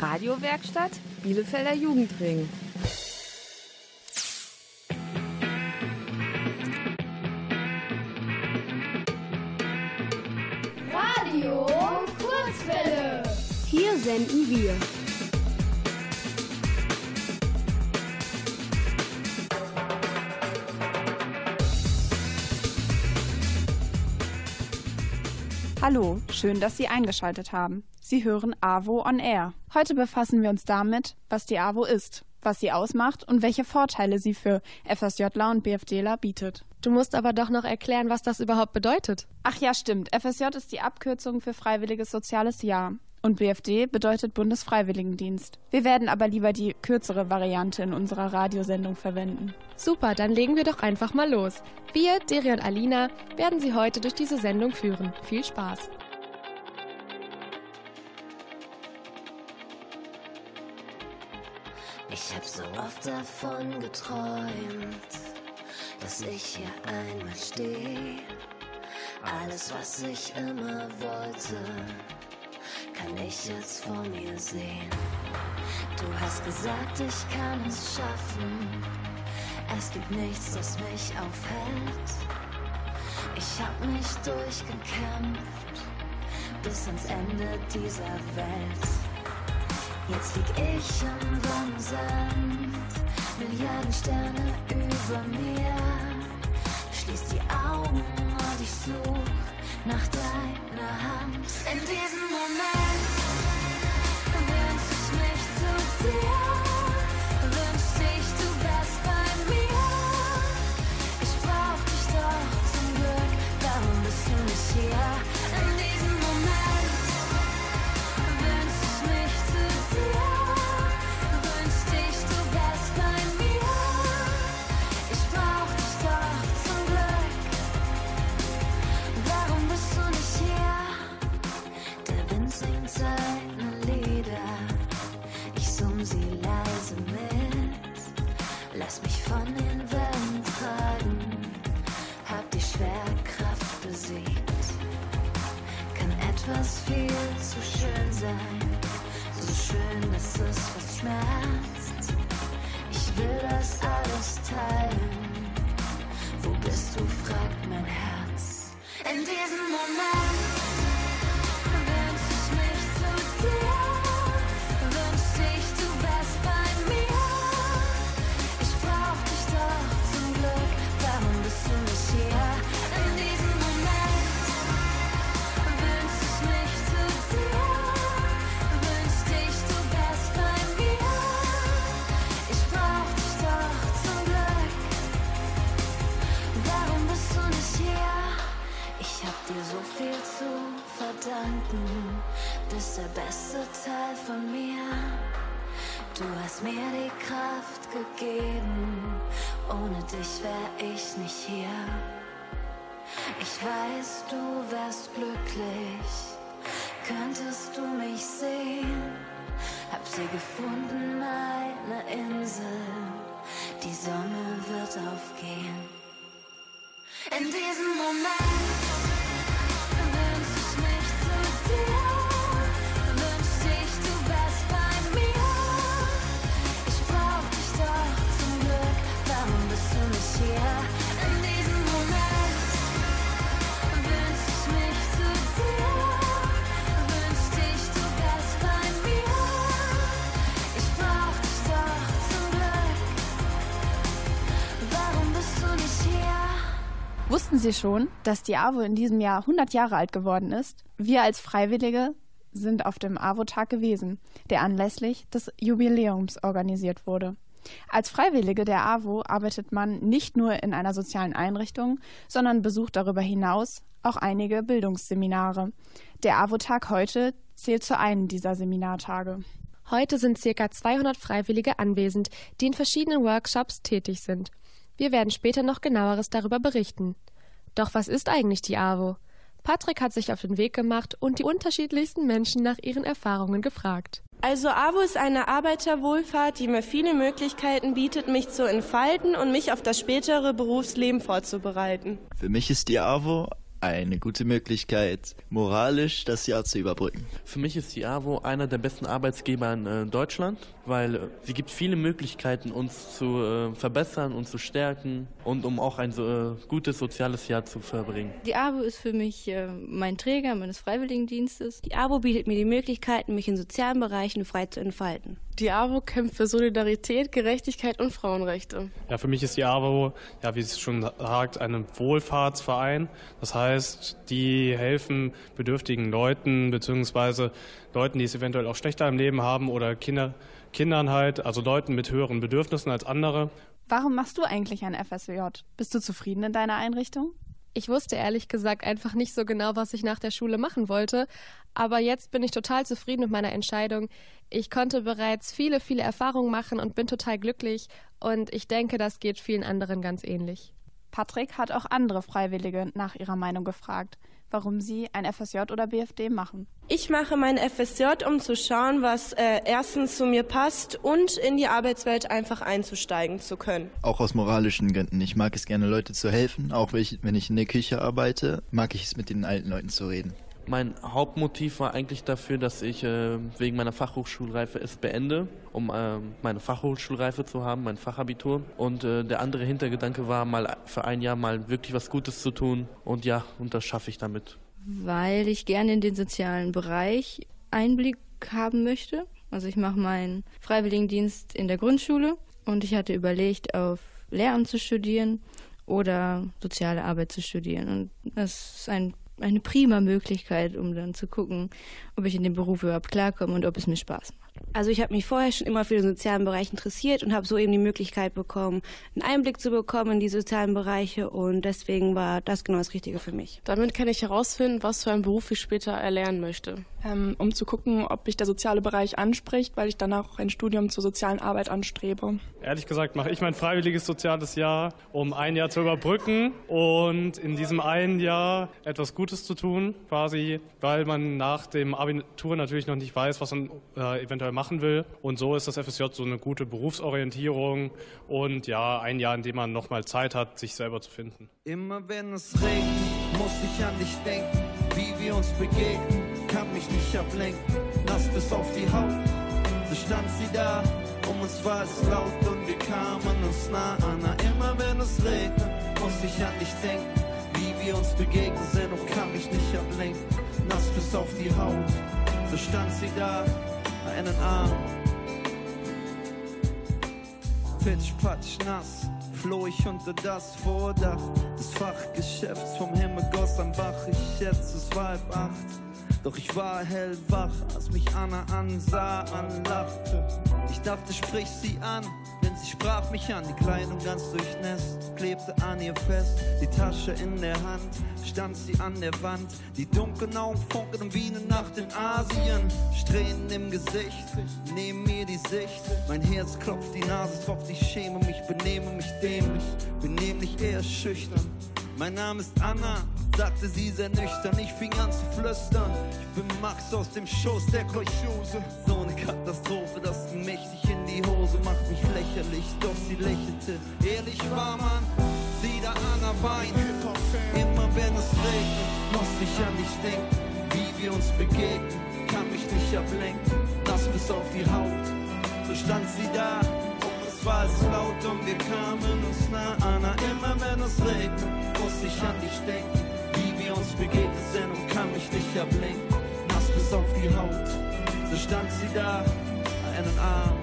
Radiowerkstatt Bielefelder Jugendring. Radio Kurzwelle. Hier senden wir. Hallo, schön, dass Sie eingeschaltet haben. Sie hören AWO on Air. Heute befassen wir uns damit, was die AWO ist, was sie ausmacht und welche Vorteile sie für FSJler und BFDler bietet. Du musst aber doch noch erklären, was das überhaupt bedeutet. Ach ja, stimmt. FSJ ist die Abkürzung für Freiwilliges Soziales Jahr. Und BFD bedeutet Bundesfreiwilligendienst. Wir werden aber lieber die kürzere Variante in unserer Radiosendung verwenden. Super, dann legen wir doch einfach mal los. Wir, Deri und Alina, werden Sie heute durch diese Sendung führen. Viel Spaß! Ich hab so oft davon geträumt, dass ich hier einmal stehe. Alles, was ich immer wollte kann ich jetzt vor mir sehen. Du hast gesagt, ich kann es schaffen. Es gibt nichts, das mich aufhält. Ich hab mich durchgekämpft bis ans Ende dieser Welt. Jetzt lieg ich im warmen Sand, Milliarden Sterne über mir. Mir die Kraft gegeben. Ohne dich wär ich nicht hier. Ich weiß, du wärst glücklich. Könntest du mich sehen? Hab sie gefunden, meine Insel. Die Sonne wird aufgehen. In diesem Moment Wussten Sie schon, dass die AWO in diesem Jahr 100 Jahre alt geworden ist? Wir als Freiwillige sind auf dem AWO-Tag gewesen, der anlässlich des Jubiläums organisiert wurde. Als Freiwillige der AWO arbeitet man nicht nur in einer sozialen Einrichtung, sondern besucht darüber hinaus auch einige Bildungsseminare. Der AWO-Tag heute zählt zu einem dieser Seminartage. Heute sind circa 200 Freiwillige anwesend, die in verschiedenen Workshops tätig sind. Wir werden später noch genaueres darüber berichten. Doch was ist eigentlich die AWO? Patrick hat sich auf den Weg gemacht und die unterschiedlichsten Menschen nach ihren Erfahrungen gefragt. Also AWO ist eine Arbeiterwohlfahrt, die mir viele Möglichkeiten bietet, mich zu entfalten und mich auf das spätere Berufsleben vorzubereiten. Für mich ist die AWO eine gute Möglichkeit, moralisch das Jahr zu überbrücken. Für mich ist die AWO einer der besten Arbeitsgeber in äh, Deutschland, weil äh, sie gibt viele Möglichkeiten, uns zu äh, verbessern und zu stärken und um auch ein so, gutes soziales Jahr zu verbringen. Die AWO ist für mich mein Träger meines Freiwilligendienstes. Die AWO bietet mir die Möglichkeiten, mich in sozialen Bereichen frei zu entfalten. Die AWO kämpft für Solidarität, Gerechtigkeit und Frauenrechte. Ja, für mich ist die AWO, ja, wie es schon sagt, ein Wohlfahrtsverein. Das heißt, die helfen bedürftigen Leuten beziehungsweise Leuten, die es eventuell auch schlechter im Leben haben oder Kinder, Kindern halt, also Leuten mit höheren Bedürfnissen als andere. Warum machst du eigentlich ein FSJ? Bist du zufrieden in deiner Einrichtung? Ich wusste ehrlich gesagt einfach nicht so genau, was ich nach der Schule machen wollte, aber jetzt bin ich total zufrieden mit meiner Entscheidung. Ich konnte bereits viele, viele Erfahrungen machen und bin total glücklich und ich denke, das geht vielen anderen ganz ähnlich. Patrick hat auch andere Freiwillige nach ihrer Meinung gefragt, warum sie ein FSJ oder BFD machen. Ich mache mein FSJ, um zu schauen, was äh, erstens zu mir passt und in die Arbeitswelt einfach einzusteigen zu können. Auch aus moralischen Gründen. Ich mag es gerne, Leute zu helfen. Auch wenn ich, wenn ich in der Küche arbeite, mag ich es, mit den alten Leuten zu reden. Mein Hauptmotiv war eigentlich dafür, dass ich äh, wegen meiner Fachhochschulreife es beende, um äh, meine Fachhochschulreife zu haben, mein Fachabitur. Und äh, der andere Hintergedanke war, mal für ein Jahr mal wirklich was Gutes zu tun. Und ja, und das schaffe ich damit. Weil ich gerne in den sozialen Bereich Einblick haben möchte. Also ich mache meinen Freiwilligendienst in der Grundschule und ich hatte überlegt, auf Lehramt zu studieren oder soziale Arbeit zu studieren. Und das ist ein eine prima Möglichkeit, um dann zu gucken, ob ich in dem Beruf überhaupt klarkomme und ob es mir Spaß macht. Also ich habe mich vorher schon immer für den sozialen Bereich interessiert und habe so eben die Möglichkeit bekommen, einen Einblick zu bekommen in die sozialen Bereiche und deswegen war das genau das Richtige für mich. Damit kann ich herausfinden, was für einen Beruf ich später erlernen möchte. Ähm, um zu gucken, ob mich der soziale Bereich anspricht, weil ich danach auch ein Studium zur sozialen Arbeit anstrebe. Ehrlich gesagt mache ich mein freiwilliges soziales Jahr, um ein Jahr zu überbrücken und in diesem einen Jahr etwas Gutes zu tun, quasi, weil man nach dem Abitur natürlich noch nicht weiß, was man äh, eventuell machen will. Und so ist das FSJ so eine gute Berufsorientierung und ja, ein Jahr, in dem man nochmal Zeit hat, sich selber zu finden. Immer wenn es regnet, muss ich an dich denken, wie wir uns begegnen, kann mich nicht ablenken, nass bis auf die Haut. So stand sie da, um uns war es laut und wir kamen uns nah an. Immer wenn es regnet, muss ich an dich denken, wie wir uns begegnet sind und kann mich nicht ablenken, nass bis auf die Haut. So stand sie da, einen Arm. Pitch, patsch, nass, floh ich unter das Vordach des Fachgeschäfts vom Himmel goss am Bach. Ich schätze, es war halb acht. Doch ich war hellwach, als mich Anna ansah, anlachte. Ich dachte, sprich sie an, denn sie sprach mich an. Die Kleidung ganz durchnässt, klebte an ihr fest. Die Tasche in der Hand, stand sie an der Wand. Die dunklen Augen funkeln wie eine Nacht in Asien. Strähnen im Gesicht, neben mir die Sicht. Mein Herz klopft, die Nase tropft. Ich schäme mich, benehme mich dämlich, bin nämlich eher schüchtern. Mein Name ist Anna, sagte sie sehr nüchtern. Ich fing an zu flüstern. Ich bin Max aus dem Schoß der Kolchose. So eine Katastrophe, das ging mächtig in die Hose, macht mich lächerlich. Doch sie lächelte. Ehrlich war man, sie da Anna weint. Immer wenn es regnet, muss ich an dich denken. Wie wir uns begegnen, kann mich nicht ablenken. Nass bis auf die Haut, so stand sie da. War es laut und wir kamen uns nah an. Immer wenn es regnet, muss ich an dich denken. Wir uns begegnet sind und kann mich nicht ablenken. Nass bis auf die Haut, so stand sie da, einen Arm.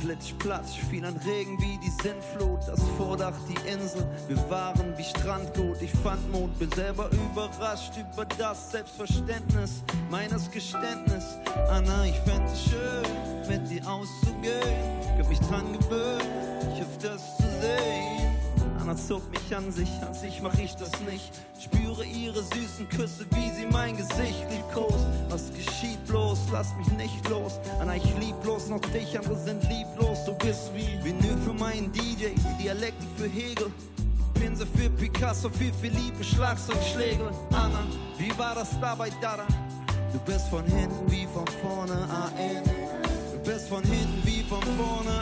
Plitsch, platsch, fiel ein Regen wie die Sintflut, das Vordach, die Insel, wir waren wie Strandgut, ich fand Mut, bin selber überrascht über das Selbstverständnis meines Geständnis. Anna, ich fände es schön, mit dir auszugehen, ich hab mich dran gewöhnt, ich öfters zu sehen. Anna zog mich an sich, an sich mach ich das nicht. Spüre ihre süßen Küsse, wie sie mein Gesicht liebkost. Was geschieht bloß, lass mich nicht los. Anna, ich lieb bloß noch dich, andere sind lieblos. Du bist wie Vinyl für meinen DJ, Dialektik für Hegel. Pinsel für Picasso, viel Liebe, Schlagzeugschläge. Anna, wie war das da bei Dada? Du bist von hinten wie von vorne, AN. Du bist von hinten wie von vorne,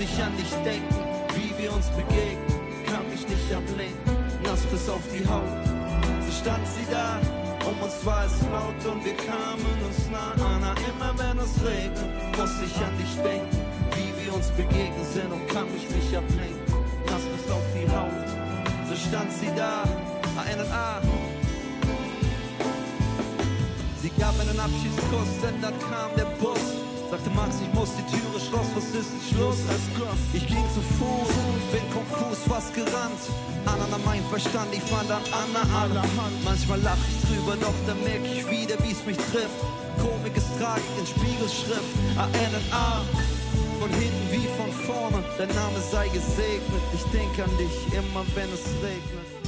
ich an dich denken, wie wir uns begegnen, kann mich nicht ablenken, nass bis auf die Haut. So stand sie da, um uns war es laut und wir kamen uns nah an. Immer wenn es regnet, muss ich an dich denken, wie wir uns begegnen sind und kann mich nicht ablenken, nass bis auf die Haut. So stand sie da, erinnert ah. Sie gab einen Abschiedskuss, denn dann kam der Bus. Sagte Max, ich muss die Türe schloss, was ist denn Schluss? Ich ging zu Fuß, bin konfus, fast gerannt. Anna mein Verstand, ich fand an Anna allerhand. Manchmal lach ich drüber, doch dann merk ich wieder, wie's mich trifft. Komik ist Tragik in Spiegelschrift, A-N-N-A. Von hinten wie von vorne, dein Name sei gesegnet. Ich denk an dich immer, wenn es regnet.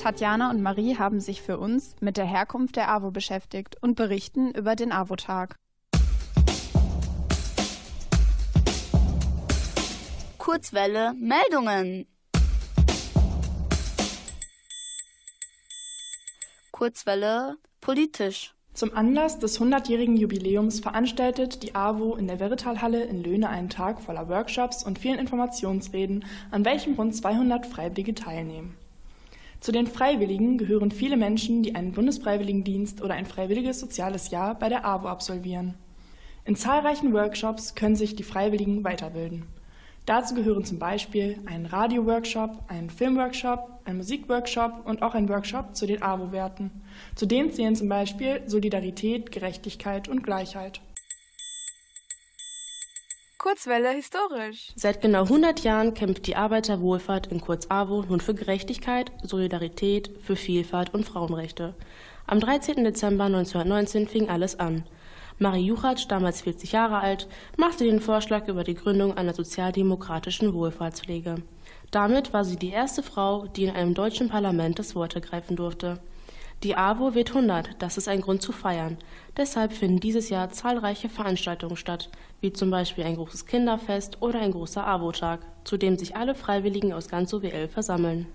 Tatjana und Marie haben sich für uns mit der Herkunft der AWO beschäftigt und berichten über den AWO-Tag. Kurzwelle Meldungen. Kurzwelle politisch. Zum Anlass des 100-jährigen Jubiläums veranstaltet die AWO in der Veritalhalle in Löhne einen Tag voller Workshops und vielen Informationsreden, an welchem rund 200 Freiwillige teilnehmen. Zu den Freiwilligen gehören viele Menschen, die einen Bundesfreiwilligendienst oder ein freiwilliges soziales Jahr bei der AWO absolvieren. In zahlreichen Workshops können sich die Freiwilligen weiterbilden. Dazu gehören zum Beispiel ein Radio-Workshop, ein Filmworkshop, ein Musikworkshop und auch ein Workshop zu den AWO-Werten. Zu denen zählen zum Beispiel Solidarität, Gerechtigkeit und Gleichheit. Kurzwelle historisch. Seit genau 100 Jahren kämpft die Arbeiterwohlfahrt in Kurz-AWO nun für Gerechtigkeit, Solidarität, für Vielfalt und Frauenrechte. Am 13. Dezember 1919 fing alles an. Marie Juchatsch, damals 40 Jahre alt, machte den Vorschlag über die Gründung einer sozialdemokratischen Wohlfahrtspflege. Damit war sie die erste Frau, die in einem deutschen Parlament das Wort ergreifen durfte. Die AWO wird 100, das ist ein Grund zu feiern. Deshalb finden dieses Jahr zahlreiche Veranstaltungen statt, wie zum Beispiel ein großes Kinderfest oder ein großer AWO-Tag, zu dem sich alle Freiwilligen aus ganz OWL versammeln.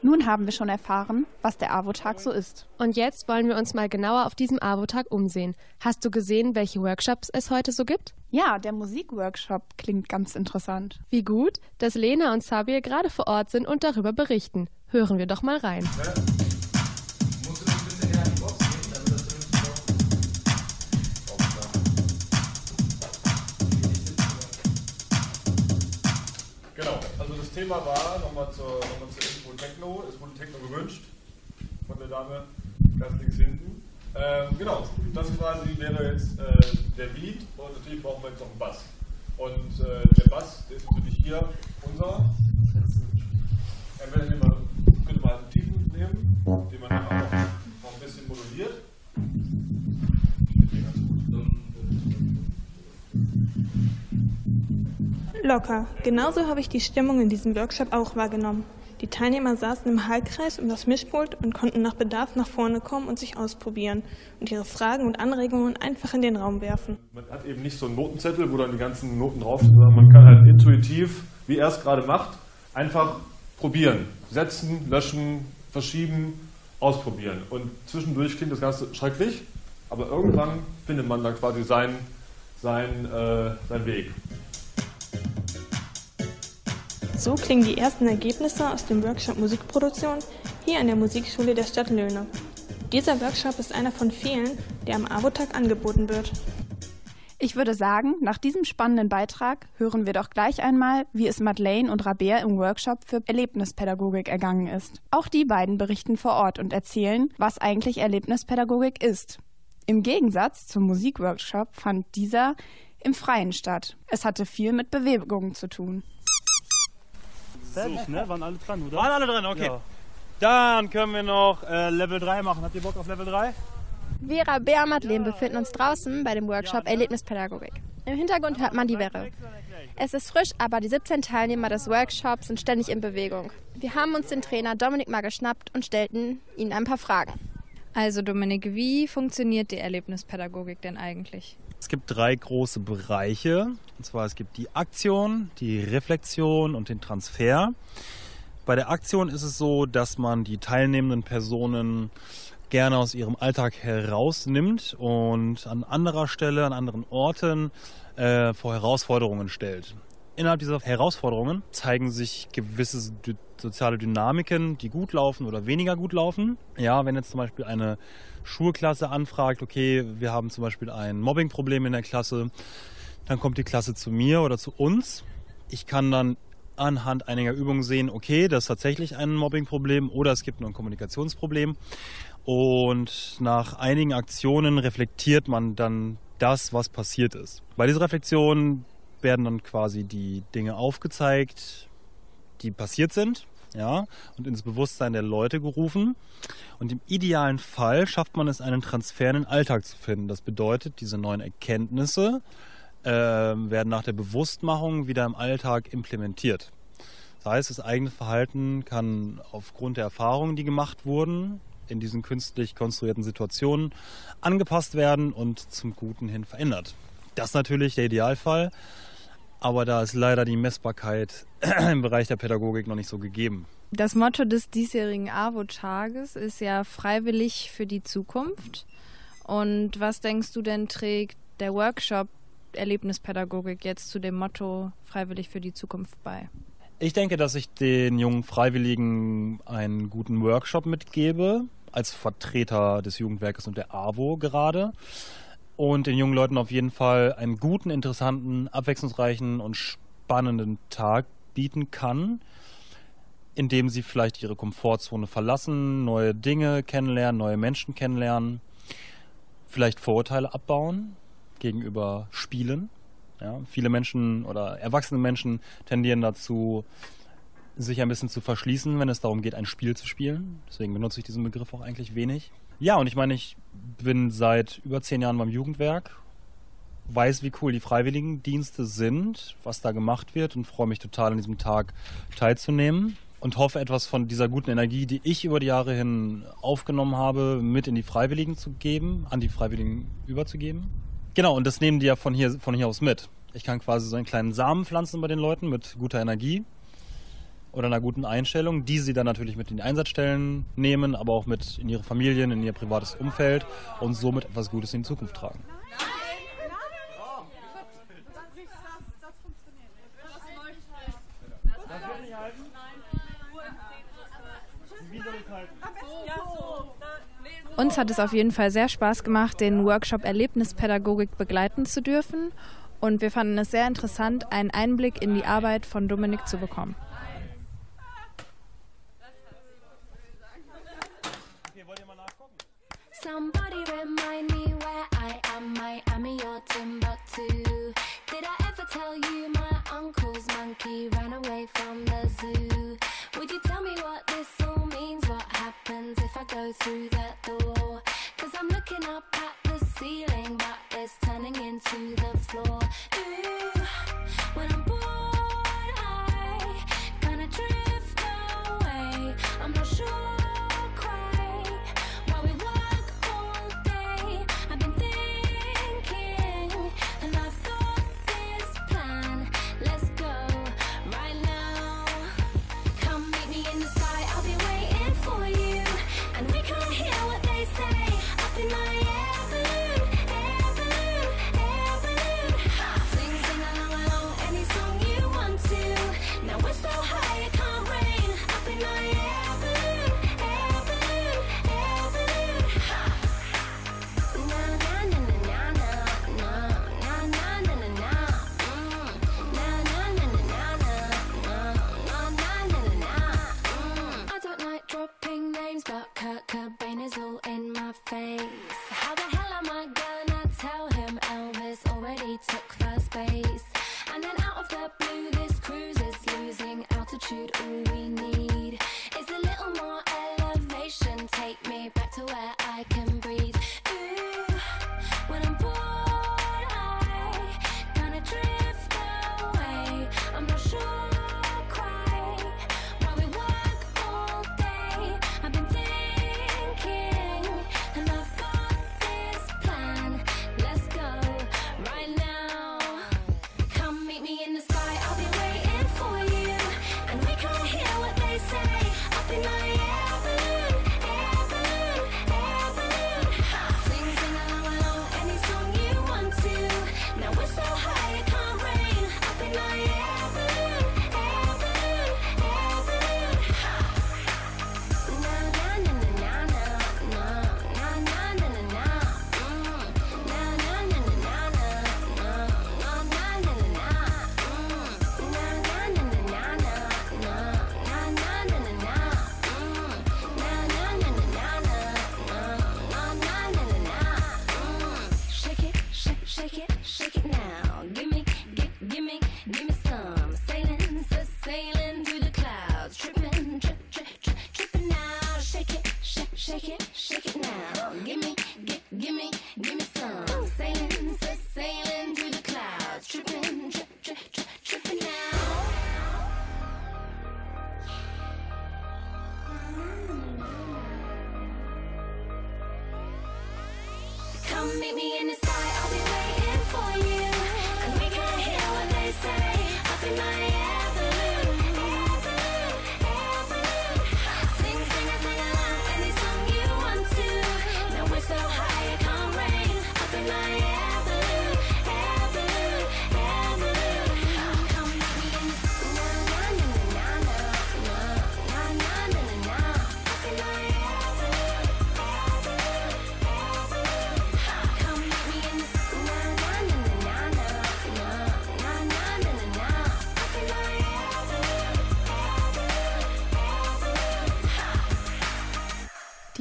Nun haben wir schon erfahren, was der AWO-Tag so ist. Und jetzt wollen wir uns mal genauer auf diesem AWO-Tag umsehen. Hast du gesehen, welche Workshops es heute so gibt? Ja, der Musikworkshop klingt ganz interessant. Wie gut, dass Lena und Sabir gerade vor Ort sind und darüber berichten. Hören wir doch mal rein. Genau, Thema war, nochmal zur, nochmal zur Info Techno, es wurde Techno gewünscht von der Dame ganz links hinten. Ähm, genau, das quasi wäre jetzt äh, der Beat und natürlich brauchen wir jetzt noch einen Bass. Und äh, der Bass, ist natürlich hier unser. Entweder könnte man einen Tiefen nehmen, den man dann auch noch ein bisschen moduliert. Locker. Genauso habe ich die Stimmung in diesem Workshop auch wahrgenommen. Die Teilnehmer saßen im Hallkreis um das Mischpult und konnten nach Bedarf nach vorne kommen und sich ausprobieren und ihre Fragen und Anregungen einfach in den Raum werfen. Man hat eben nicht so einen Notenzettel, wo dann die ganzen Noten draufstehen, sondern man kann halt intuitiv, wie er es gerade macht, einfach probieren. Setzen, löschen, verschieben, ausprobieren. Und zwischendurch klingt das Ganze schrecklich, aber irgendwann findet man dann quasi seinen, seinen, äh, seinen Weg. So klingen die ersten Ergebnisse aus dem Workshop Musikproduktion hier an der Musikschule der Stadt Löhne. Dieser Workshop ist einer von vielen, der am AWO-Tag angeboten wird. Ich würde sagen, nach diesem spannenden Beitrag hören wir doch gleich einmal, wie es Madeleine und Rabea im Workshop für Erlebnispädagogik ergangen ist. Auch die beiden berichten vor Ort und erzählen, was eigentlich Erlebnispädagogik ist. Im Gegensatz zum Musikworkshop fand dieser im Freien statt. Es hatte viel mit Bewegung zu tun. Fertig, ne? Waren alle dran, oder? Waren alle dran, okay. Ja. Dann können wir noch äh, Level 3 machen. Habt ihr Bock auf Level 3? Vera, Bea und Madeleine befinden uns draußen bei dem Workshop Erlebnispädagogik. Im Hintergrund hört man die Werre. Es ist frisch, aber die 17 Teilnehmer des Workshops sind ständig in Bewegung. Wir haben uns den Trainer Dominik mal geschnappt und stellten ihnen ein paar Fragen. Also Dominik, wie funktioniert die Erlebnispädagogik denn eigentlich? Es gibt drei große Bereiche. Und zwar es gibt die Aktion, die Reflexion und den Transfer. Bei der Aktion ist es so, dass man die teilnehmenden Personen gerne aus ihrem Alltag herausnimmt und an anderer Stelle, an anderen Orten äh, vor Herausforderungen stellt. Innerhalb dieser Herausforderungen zeigen sich gewisse soziale Dynamiken, die gut laufen oder weniger gut laufen. Ja, wenn jetzt zum Beispiel eine Schulklasse anfragt, okay, wir haben zum Beispiel ein Mobbingproblem in der Klasse, dann kommt die Klasse zu mir oder zu uns. Ich kann dann anhand einiger Übungen sehen, okay, das ist tatsächlich ein Mobbingproblem oder es gibt nur ein Kommunikationsproblem. Und nach einigen Aktionen reflektiert man dann das, was passiert ist. Bei dieser Reflexion werden dann quasi die Dinge aufgezeigt, die passiert sind, ja, und ins Bewusstsein der Leute gerufen. Und im idealen Fall schafft man es, einen Transfer in den Alltag zu finden. Das bedeutet, diese neuen Erkenntnisse äh, werden nach der Bewusstmachung wieder im Alltag implementiert. Das heißt, das eigene Verhalten kann aufgrund der Erfahrungen, die gemacht wurden, in diesen künstlich konstruierten Situationen angepasst werden und zum Guten hin verändert. Das ist natürlich der Idealfall, aber da ist leider die Messbarkeit im Bereich der Pädagogik noch nicht so gegeben. Das Motto des diesjährigen AWO-Tages ist ja freiwillig für die Zukunft. Und was denkst du denn trägt der Workshop Erlebnispädagogik jetzt zu dem Motto freiwillig für die Zukunft bei? Ich denke, dass ich den jungen Freiwilligen einen guten Workshop mitgebe, als Vertreter des Jugendwerkes und der AWO gerade. Und den jungen Leuten auf jeden Fall einen guten, interessanten, abwechslungsreichen und spannenden Tag bieten kann, indem sie vielleicht ihre Komfortzone verlassen, neue Dinge kennenlernen, neue Menschen kennenlernen, vielleicht Vorurteile abbauen gegenüber Spielen. Ja, viele Menschen oder erwachsene Menschen tendieren dazu, sich ein bisschen zu verschließen, wenn es darum geht, ein Spiel zu spielen. Deswegen benutze ich diesen Begriff auch eigentlich wenig. Ja, und ich meine, ich bin seit über zehn Jahren beim Jugendwerk, weiß, wie cool die Freiwilligendienste sind, was da gemacht wird und freue mich total, an diesem Tag teilzunehmen und hoffe, etwas von dieser guten Energie, die ich über die Jahre hin aufgenommen habe, mit in die Freiwilligen zu geben, an die Freiwilligen überzugeben. Genau, und das nehmen die ja von hier, von hier aus mit. Ich kann quasi so einen kleinen Samen pflanzen bei den Leuten mit guter Energie oder einer guten Einstellung, die sie dann natürlich mit in die Einsatzstellen nehmen, aber auch mit in ihre Familien, in ihr privates Umfeld und somit etwas Gutes in die Zukunft tragen. Uns hat es auf jeden Fall sehr Spaß gemacht, den Workshop Erlebnispädagogik begleiten zu dürfen. Und wir fanden es sehr interessant, einen Einblick in die Arbeit von Dominik zu bekommen. Buy me your Timbuktu. Did I ever tell you my uncle's monkey ran away from the zoo? Would you tell me what this all means? What happens if I go through that door? Cause I'm looking up at the ceiling, but it's turning into the floor. Ooh.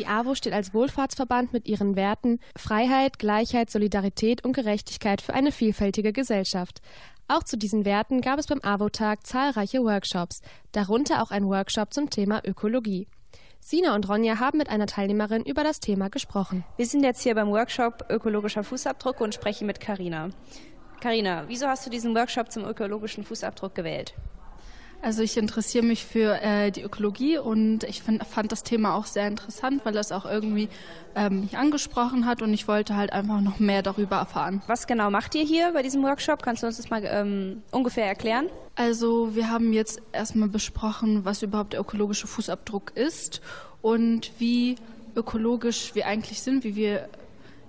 AWO steht als Wohlfahrtsverband mit ihren Werten Freiheit, Gleichheit, Solidarität und Gerechtigkeit für eine vielfältige Gesellschaft. Auch zu diesen Werten gab es beim AWO-Tag zahlreiche Workshops, darunter auch ein Workshop zum Thema Ökologie. Sina und Ronja haben mit einer Teilnehmerin über das Thema gesprochen. Wir sind jetzt hier beim Workshop Ökologischer Fußabdruck und sprechen mit Karina. Karina, wieso hast du diesen Workshop zum ökologischen Fußabdruck gewählt? Also ich interessiere mich für äh, die Ökologie und ich find, fand das Thema auch sehr interessant, weil es auch irgendwie ähm, mich angesprochen hat und ich wollte halt einfach noch mehr darüber erfahren. Was genau macht ihr hier bei diesem Workshop? Kannst du uns das mal ähm, ungefähr erklären? Also wir haben jetzt erstmal besprochen, was überhaupt der ökologische Fußabdruck ist und wie ökologisch wir eigentlich sind, wie wir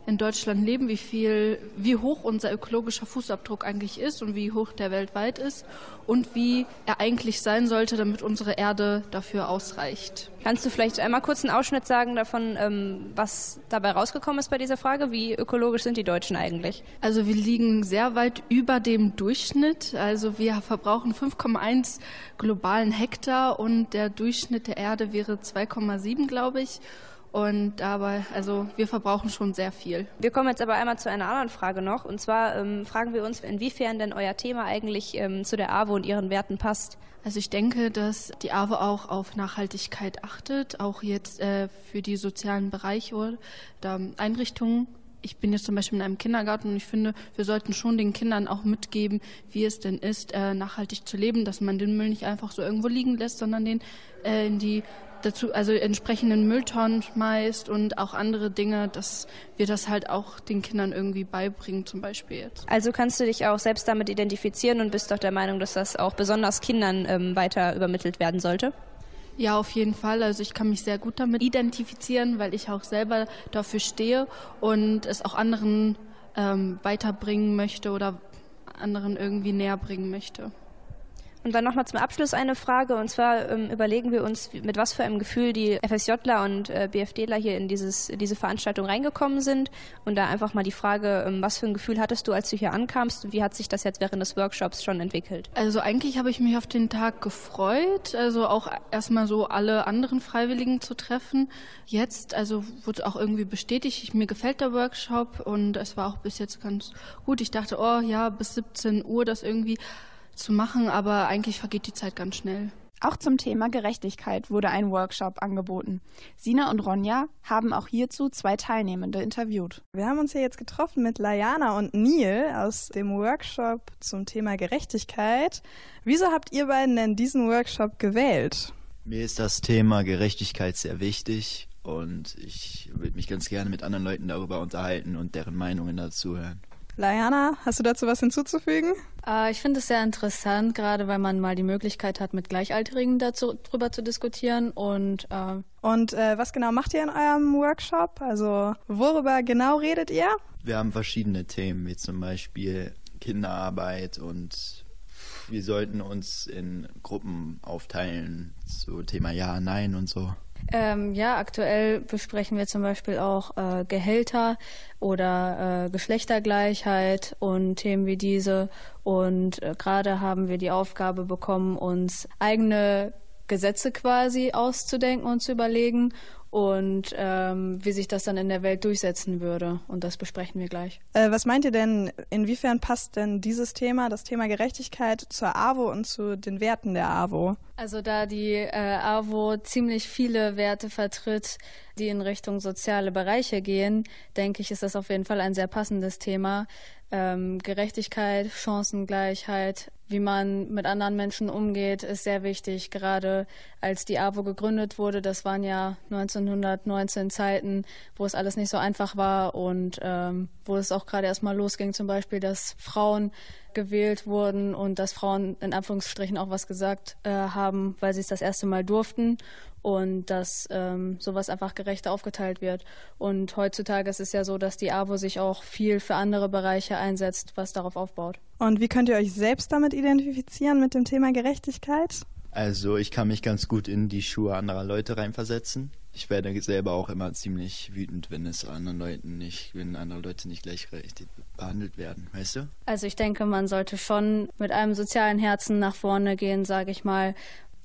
in Deutschland leben, wie viel, wie hoch unser ökologischer Fußabdruck eigentlich ist und wie hoch der weltweit ist und wie er eigentlich sein sollte, damit unsere Erde dafür ausreicht. Kannst du vielleicht einmal kurz einen Ausschnitt sagen davon, ähm, was dabei rausgekommen ist bei dieser Frage? Wie ökologisch sind die Deutschen eigentlich? Also wir liegen sehr weit über dem Durchschnitt. Also wir verbrauchen 5,1 globalen Hektar und der Durchschnitt der Erde wäre 2,7, glaube ich. Und dabei, also wir verbrauchen schon sehr viel. Wir kommen jetzt aber einmal zu einer anderen Frage noch. Und zwar ähm, fragen wir uns, inwiefern denn euer Thema eigentlich ähm, zu der AWO und ihren Werten passt. Also ich denke, dass die AWO auch auf Nachhaltigkeit achtet, auch jetzt äh, für die sozialen Bereiche oder Einrichtungen. Ich bin jetzt zum Beispiel in einem Kindergarten und ich finde, wir sollten schon den Kindern auch mitgeben, wie es denn ist, äh, nachhaltig zu leben, dass man den Müll nicht einfach so irgendwo liegen lässt, sondern den äh, in die dazu, also entsprechenden Mülltonnen schmeißt und auch andere Dinge, dass wir das halt auch den Kindern irgendwie beibringen, zum Beispiel jetzt. Also kannst du dich auch selbst damit identifizieren und bist doch der Meinung, dass das auch besonders Kindern ähm, weiter übermittelt werden sollte? Ja, auf jeden Fall. Also ich kann mich sehr gut damit identifizieren, weil ich auch selber dafür stehe und es auch anderen ähm, weiterbringen möchte oder anderen irgendwie näher bringen möchte. Und dann nochmal zum Abschluss eine Frage. Und zwar ähm, überlegen wir uns, mit was für einem Gefühl die FSJler und äh, BFDler hier in, dieses, in diese Veranstaltung reingekommen sind. Und da einfach mal die Frage, ähm, was für ein Gefühl hattest du, als du hier ankamst? Und wie hat sich das jetzt während des Workshops schon entwickelt? Also eigentlich habe ich mich auf den Tag gefreut. Also auch erstmal so alle anderen Freiwilligen zu treffen. Jetzt, also wurde auch irgendwie bestätigt, mir gefällt der Workshop und es war auch bis jetzt ganz gut. Ich dachte, oh ja, bis 17 Uhr das irgendwie zu machen, aber eigentlich vergeht die Zeit ganz schnell. Auch zum Thema Gerechtigkeit wurde ein Workshop angeboten. Sina und Ronja haben auch hierzu zwei Teilnehmende interviewt. Wir haben uns hier jetzt getroffen mit Layana und Neil aus dem Workshop zum Thema Gerechtigkeit. Wieso habt ihr beiden denn diesen Workshop gewählt? Mir ist das Thema Gerechtigkeit sehr wichtig und ich würde mich ganz gerne mit anderen Leuten darüber unterhalten und deren Meinungen dazu hören. Layana, hast du dazu was hinzuzufügen? Äh, ich finde es sehr interessant, gerade weil man mal die Möglichkeit hat, mit Gleichaltrigen darüber zu diskutieren. Und, äh und äh, was genau macht ihr in eurem Workshop? Also worüber genau redet ihr? Wir haben verschiedene Themen, wie zum Beispiel Kinderarbeit und wir sollten uns in Gruppen aufteilen, so Thema Ja, Nein und so. Ähm, ja, aktuell besprechen wir zum Beispiel auch äh, Gehälter oder äh, Geschlechtergleichheit und Themen wie diese. Und äh, gerade haben wir die Aufgabe bekommen, uns eigene Gesetze quasi auszudenken und zu überlegen und ähm, wie sich das dann in der Welt durchsetzen würde. Und das besprechen wir gleich. Äh, was meint ihr denn, inwiefern passt denn dieses Thema, das Thema Gerechtigkeit, zur AWO und zu den Werten der AWO? Also da die äh, AWO ziemlich viele Werte vertritt, die in Richtung soziale Bereiche gehen, denke ich, ist das auf jeden Fall ein sehr passendes Thema. Ähm, Gerechtigkeit, Chancengleichheit, wie man mit anderen Menschen umgeht, ist sehr wichtig. Gerade als die AWO gegründet wurde, das waren ja 1919 Zeiten, wo es alles nicht so einfach war und ähm, wo es auch gerade erstmal losging, zum Beispiel, dass Frauen gewählt wurden und dass Frauen in Anführungsstrichen auch was gesagt äh, haben, weil sie es das erste Mal durften und dass ähm, sowas einfach gerechter aufgeteilt wird. Und heutzutage ist es ja so, dass die AWO sich auch viel für andere Bereiche einsetzt, was darauf aufbaut. Und wie könnt ihr euch selbst damit identifizieren mit dem Thema Gerechtigkeit? Also ich kann mich ganz gut in die Schuhe anderer Leute reinversetzen. Ich werde selber auch immer ziemlich wütend, wenn es anderen Leuten nicht, wenn andere Leute nicht gleichberechtigt behandelt werden, weißt du? Also ich denke, man sollte schon mit einem sozialen Herzen nach vorne gehen, sage ich mal,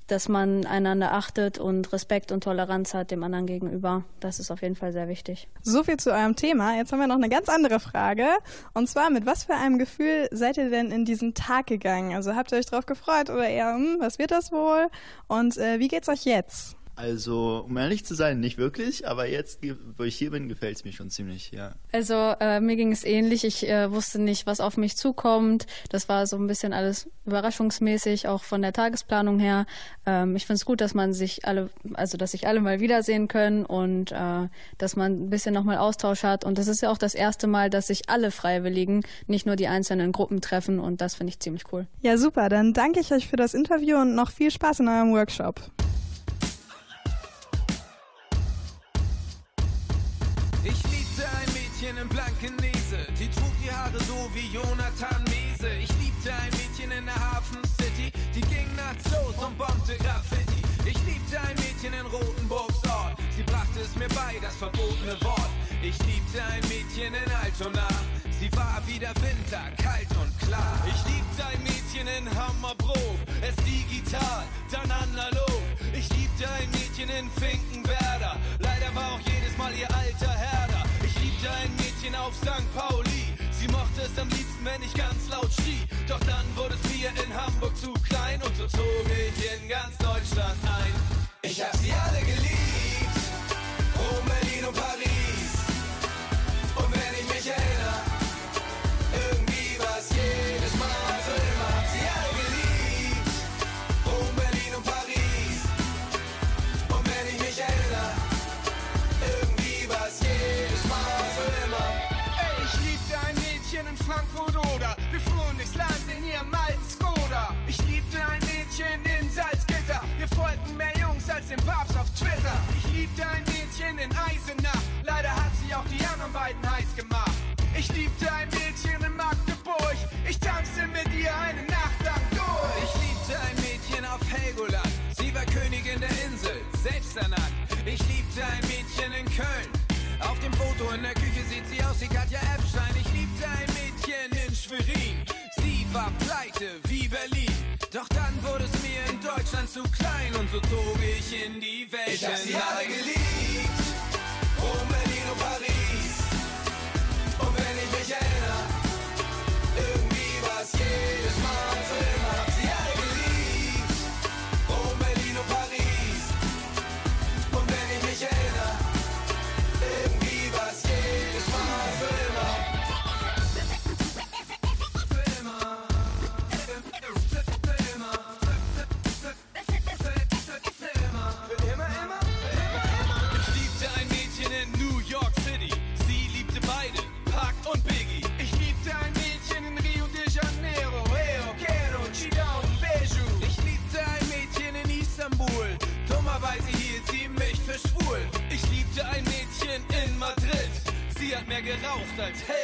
dass man einander achtet und Respekt und Toleranz hat dem anderen gegenüber. Das ist auf jeden Fall sehr wichtig. So viel zu eurem Thema. Jetzt haben wir noch eine ganz andere Frage. Und zwar, mit was für einem Gefühl seid ihr denn in diesen Tag gegangen? Also habt ihr euch darauf gefreut oder eher, hm, was wird das wohl? Und äh, wie geht's euch jetzt? Also, um ehrlich zu sein, nicht wirklich, aber jetzt, wo ich hier bin, gefällt es mir schon ziemlich, ja. Also, äh, mir ging es ähnlich. Ich äh, wusste nicht, was auf mich zukommt. Das war so ein bisschen alles überraschungsmäßig, auch von der Tagesplanung her. Ähm, ich finde es gut, dass man sich alle, also, dass sich alle mal wiedersehen können und äh, dass man ein bisschen nochmal Austausch hat. Und das ist ja auch das erste Mal, dass sich alle Freiwilligen, nicht nur die einzelnen Gruppen treffen und das finde ich ziemlich cool. Ja, super. Dann danke ich euch für das Interview und noch viel Spaß in eurem Workshop. Und bombte Graffiti. Ich liebte ein Mädchen in Rotenburgs Ort. Sie brachte es mir bei, das verbotene Wort. Ich liebte ein Mädchen in Altona. Sie war wie der Winter, kalt und klar. Ich liebte ein Mädchen in Hammerbrook. Es digital, dann analog. Ich liebte ein Mädchen in Finkenwerder. Leider war auch jedes Mal ihr alter Herder liebte ein Mädchen auf St. Pauli. Sie mochte es am liebsten, wenn ich ganz laut schrie. Doch dann wurde es klein und so zog ich in ganz Deutschland ein. Ich hab sie Den Papst auf Twitter. Ich liebte ein Mädchen in Eisenach. Leider hat sie auch die anderen beiden heiß gemacht. Ich liebte ein Mädchen in Magdeburg. Ich tanzte mit ihr eine Nacht lang durch. Ich liebte ein Mädchen auf Helgoland. Sie war Königin der Insel, selbst ernannt. Ich liebte ein Mädchen in Köln. Auf dem Foto in der Küche sieht sie aus wie Katja Epstein. Ich liebte ein Mädchen in Schwerin. Sie war pleite wie Berlin. Zu klein und so zog ich in die Welt. Ich hab sie alle geliebt. Geraucht als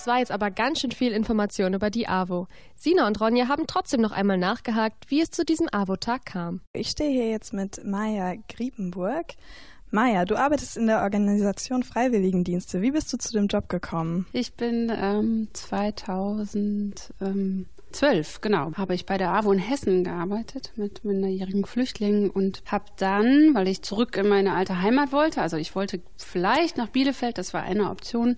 Das war jetzt aber ganz schön viel Information über die AWO. Sina und Ronja haben trotzdem noch einmal nachgehakt, wie es zu diesem AWO-Tag kam. Ich stehe hier jetzt mit Maja Griepenburg. Maja, du arbeitest in der Organisation Freiwilligendienste. Wie bist du zu dem Job gekommen? Ich bin ähm, 2012, genau, habe ich bei der AWO in Hessen gearbeitet mit minderjährigen Flüchtlingen und habe dann, weil ich zurück in meine alte Heimat wollte, also ich wollte vielleicht nach Bielefeld, das war eine Option,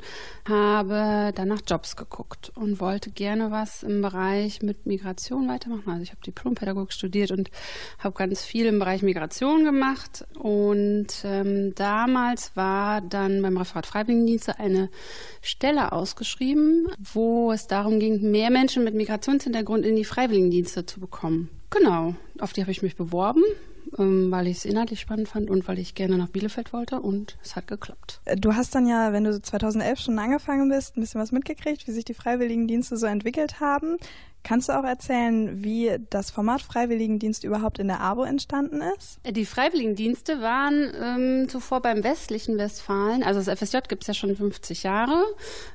habe dann nach Jobs geguckt und wollte gerne was im Bereich mit Migration weitermachen. Also ich habe Diplompädagogik studiert und habe ganz viel im Bereich Migration gemacht und ähm, damals war dann beim Referat Freiwilligendienste eine Stelle ausgeschrieben, wo es darum ging, mehr Menschen mit Migrationshintergrund in die Freiwilligendienste zu bekommen. Genau, auf die habe ich mich beworben ähm, weil ich es inhaltlich spannend fand und weil ich gerne nach Bielefeld wollte und es hat geklappt. Äh, du hast dann ja, wenn du 2011 schon angefangen bist, ein bisschen was mitgekriegt, wie sich die Freiwilligendienste so entwickelt haben. Kannst du auch erzählen, wie das Format Freiwilligendienst überhaupt in der AWO entstanden ist? Die Freiwilligendienste waren ähm, zuvor beim westlichen Westfalen, also das FSJ gibt es ja schon 50 Jahre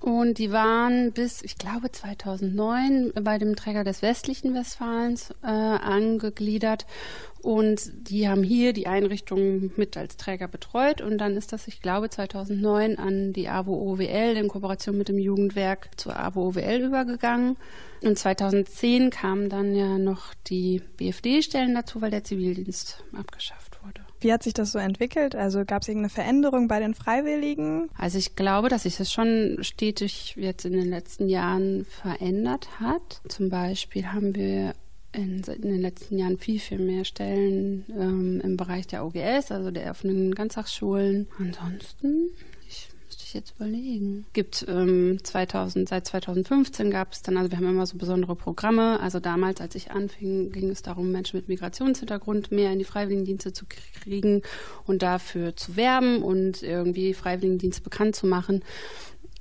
und die waren bis, ich glaube, 2009 bei dem Träger des westlichen Westfalens äh, angegliedert und die haben hier die Einrichtung mit als Träger betreut. Und dann ist das, ich glaube, 2009 an die AWO OWL in Kooperation mit dem Jugendwerk zur AWO OWL übergegangen. Und 2010 kamen dann ja noch die BFD-Stellen dazu, weil der Zivildienst abgeschafft wurde. Wie hat sich das so entwickelt? Also gab es irgendeine Veränderung bei den Freiwilligen? Also ich glaube, dass sich das schon stetig jetzt in den letzten Jahren verändert hat. Zum Beispiel haben wir in, in, den letzten Jahren viel, viel mehr Stellen ähm, im Bereich der OGS, also der offenen Ganztagsschulen. Ansonsten, ich müsste ich jetzt überlegen. Gibt ähm, 2000, seit 2015 gab es dann, also wir haben immer so besondere Programme. Also damals, als ich anfing, ging es darum, Menschen mit Migrationshintergrund mehr in die Freiwilligendienste zu kriegen und dafür zu werben und irgendwie Freiwilligendienste bekannt zu machen.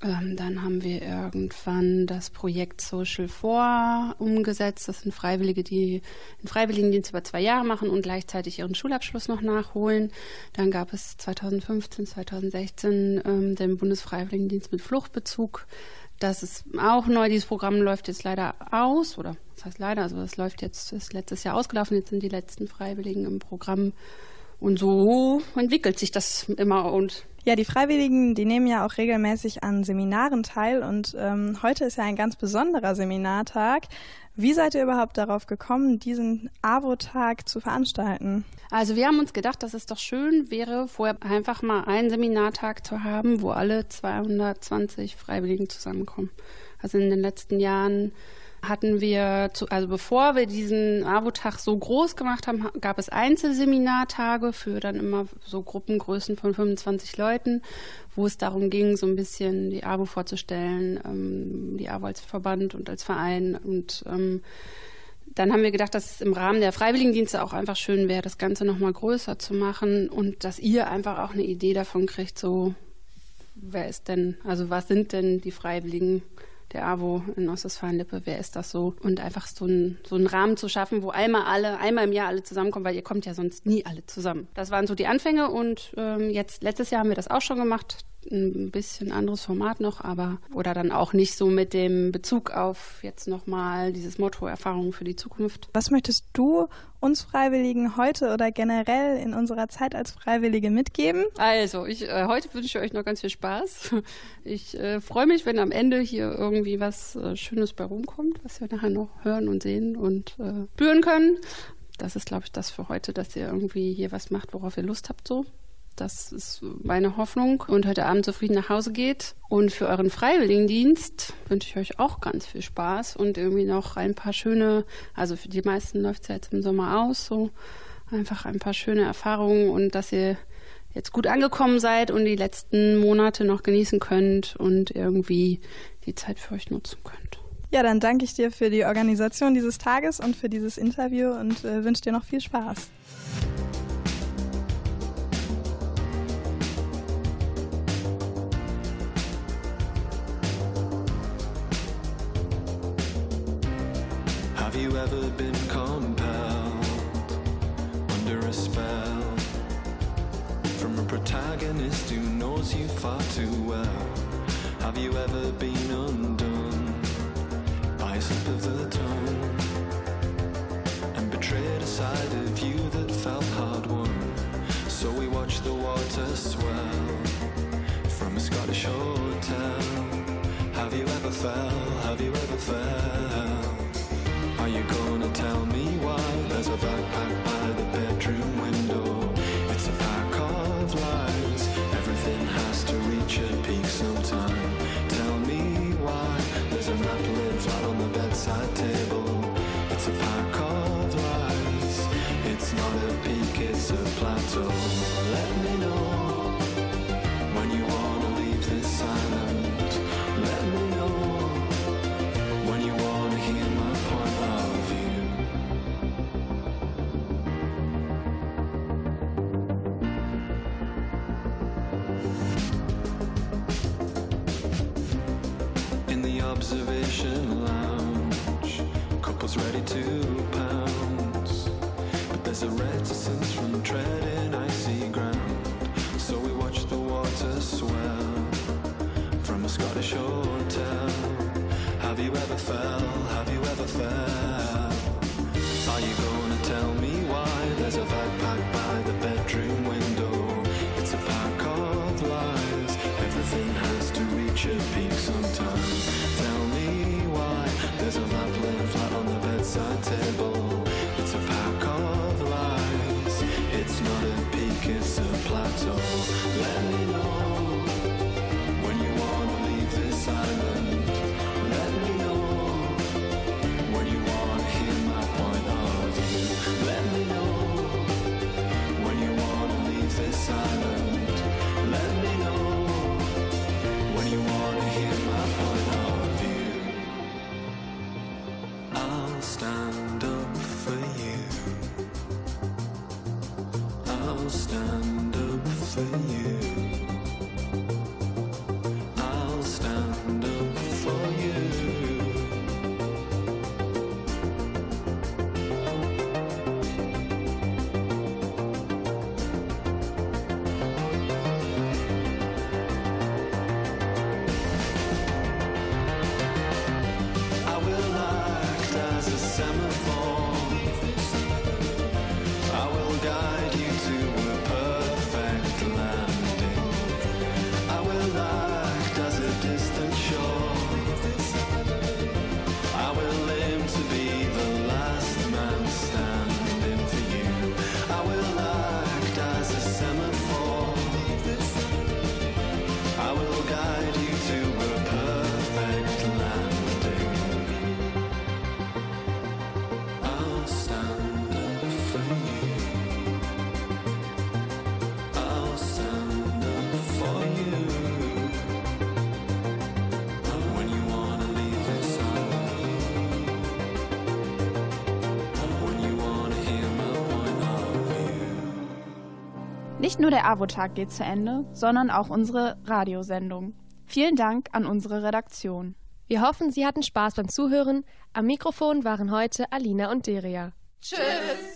Ähm, dann haben wir irgendwann das Projekt Social 4 umgesetzt. Das sind Freiwillige, die einen Freiwilligendienst über zwei Jahre machen und gleichzeitig ihren Schulabschluss noch nachholen. Dann gab es 2015, 2016 ähm, den Bundesfreiwilligendienst mit Fluchtbezug. Das ist auch neu. Dieses Programm läuft jetzt leider aus, oder das heißt leider, also das läuft jetzt, ist letztes Jahr ausgelaufen. Jetzt sind die letzten Freiwilligen im Programm. Und so entwickelt sich das immer und ja, die Freiwilligen, die nehmen ja auch regelmäßig an Seminaren teil und ähm, heute ist ja ein ganz besonderer Seminartag. Wie seid ihr überhaupt darauf gekommen, diesen AWO-Tag zu veranstalten? Also wir haben uns gedacht, dass es doch schön wäre, vorher einfach mal einen Seminartag zu haben, wo alle 220 Freiwilligen zusammenkommen. Also in den letzten Jahren hatten wir, zu, also bevor wir diesen AWO-Tag so groß gemacht haben, gab es Einzelseminartage für dann immer so Gruppengrößen von 25 Leuten, wo es darum ging, so ein bisschen die AWO vorzustellen, ähm, die AWO als Verband und als Verein. Und ähm, dann haben wir gedacht, dass es im Rahmen der Freiwilligendienste auch einfach schön wäre, das Ganze nochmal größer zu machen und dass ihr einfach auch eine Idee davon kriegt, so wer ist denn, also was sind denn die Freiwilligen der AWO in Ostwestfalen-Lippe, wer ist das so? Und einfach so, ein, so einen Rahmen zu schaffen, wo einmal alle, einmal im Jahr alle zusammenkommen, weil ihr kommt ja sonst nie alle zusammen. Das waren so die Anfänge und ähm, jetzt, letztes Jahr haben wir das auch schon gemacht ein bisschen anderes Format noch, aber oder dann auch nicht so mit dem Bezug auf jetzt nochmal dieses Motto Erfahrungen für die Zukunft. Was möchtest du uns Freiwilligen heute oder generell in unserer Zeit als Freiwillige mitgeben? Also, ich, äh, heute wünsche ich euch noch ganz viel Spaß. Ich äh, freue mich, wenn am Ende hier irgendwie was äh, Schönes bei rumkommt, was wir nachher noch hören und sehen und äh, spüren können. Das ist, glaube ich, das für heute, dass ihr irgendwie hier was macht, worauf ihr Lust habt, so. Das ist meine Hoffnung. Und heute Abend zufrieden nach Hause geht. Und für euren Freiwilligendienst wünsche ich euch auch ganz viel Spaß und irgendwie noch ein paar schöne, also für die meisten läuft es ja jetzt im Sommer aus, so einfach ein paar schöne Erfahrungen und dass ihr jetzt gut angekommen seid und die letzten Monate noch genießen könnt und irgendwie die Zeit für euch nutzen könnt. Ja, dann danke ich dir für die Organisation dieses Tages und für dieses Interview und äh, wünsche dir noch viel Spaß. Ever been compelled under a spell from a protagonist who knows you far too well? Have you ever been undone by a slip of the tongue and betrayed a side of you that felt hard won? So we watched the water swell from a Scottish hotel. Have you ever fell? Plateau. Let me Nicht nur der AWO-Tag geht zu Ende, sondern auch unsere Radiosendung. Vielen Dank an unsere Redaktion. Wir hoffen, Sie hatten Spaß beim Zuhören. Am Mikrofon waren heute Alina und Deria. Tschüss!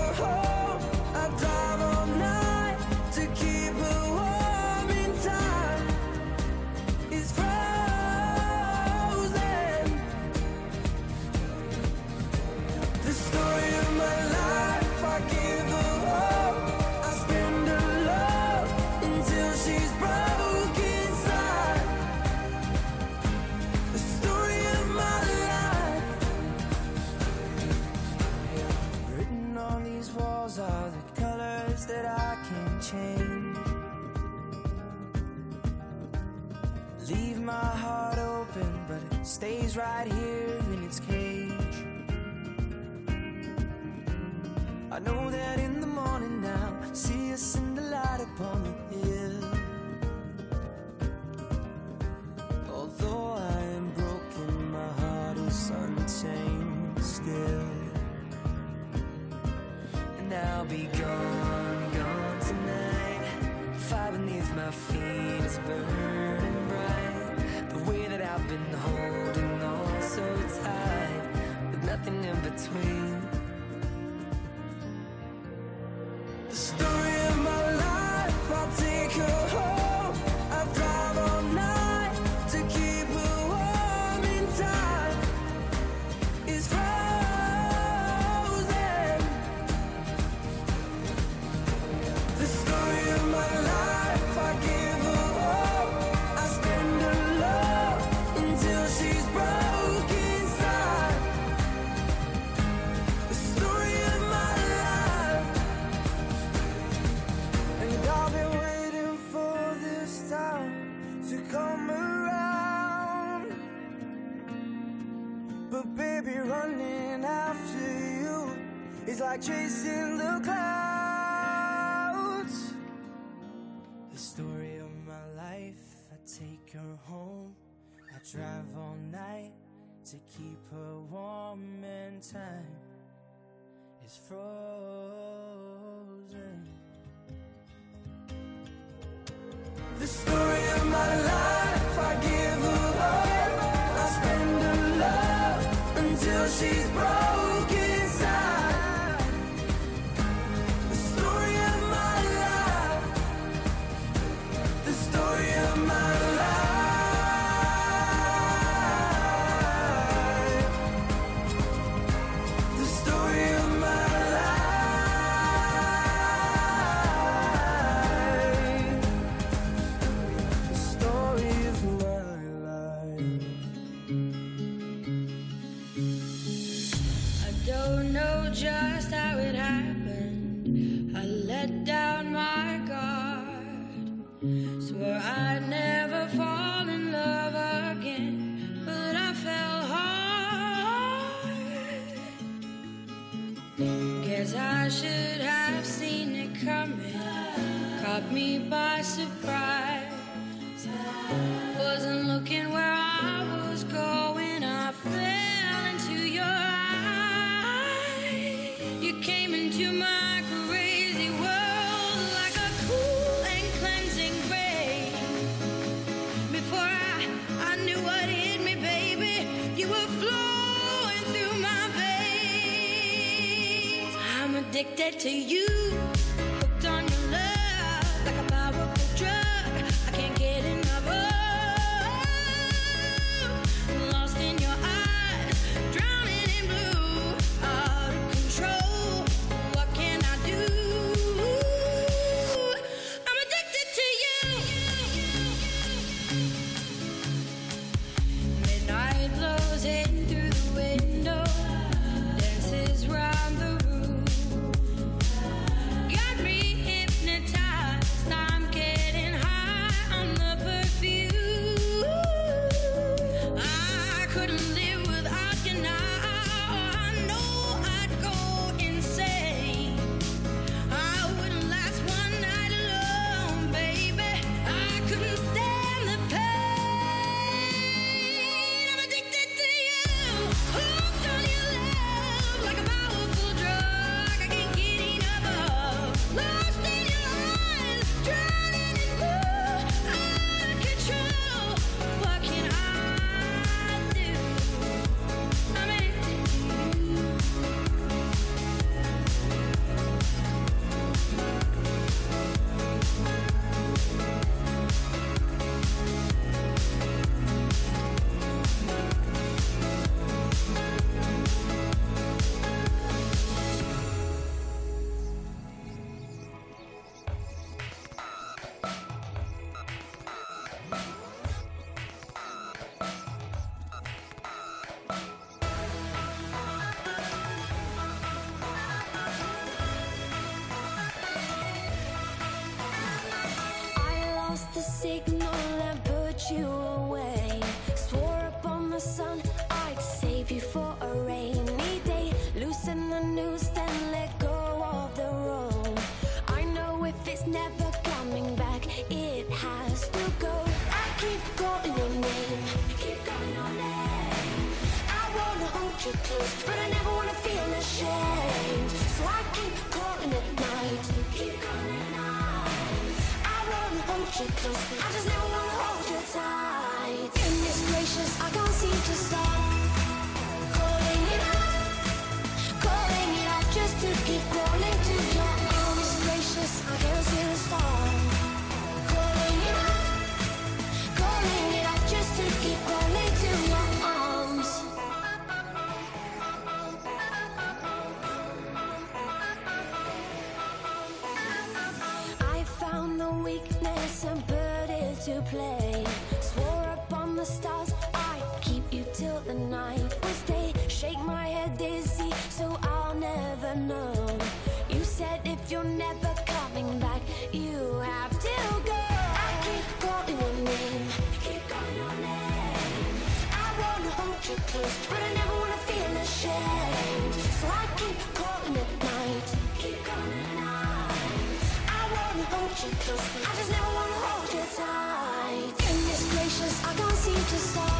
stays right here in its cage. I know that in the morning now, see us in the light upon the hill. the story. Never coming back. It has to go. I keep calling your name. I wanna hold you close, but I never wanna feel ashamed. So I keep calling at night. I wanna hold you close. I just never wanna hold you tight. Goodness gracious, I got. weakness and burden to play. Swore upon the stars, I keep you till the night. We day. shake my head dizzy, so I'll never know. You said if you're never coming back, you have to go. I keep calling your name, keep calling your name. I wanna hold you close, but I never wanna feel ashamed. So I keep calling at night, keep calling. I just never wanna hold you tight. Goodness gracious, I can't seem to stop.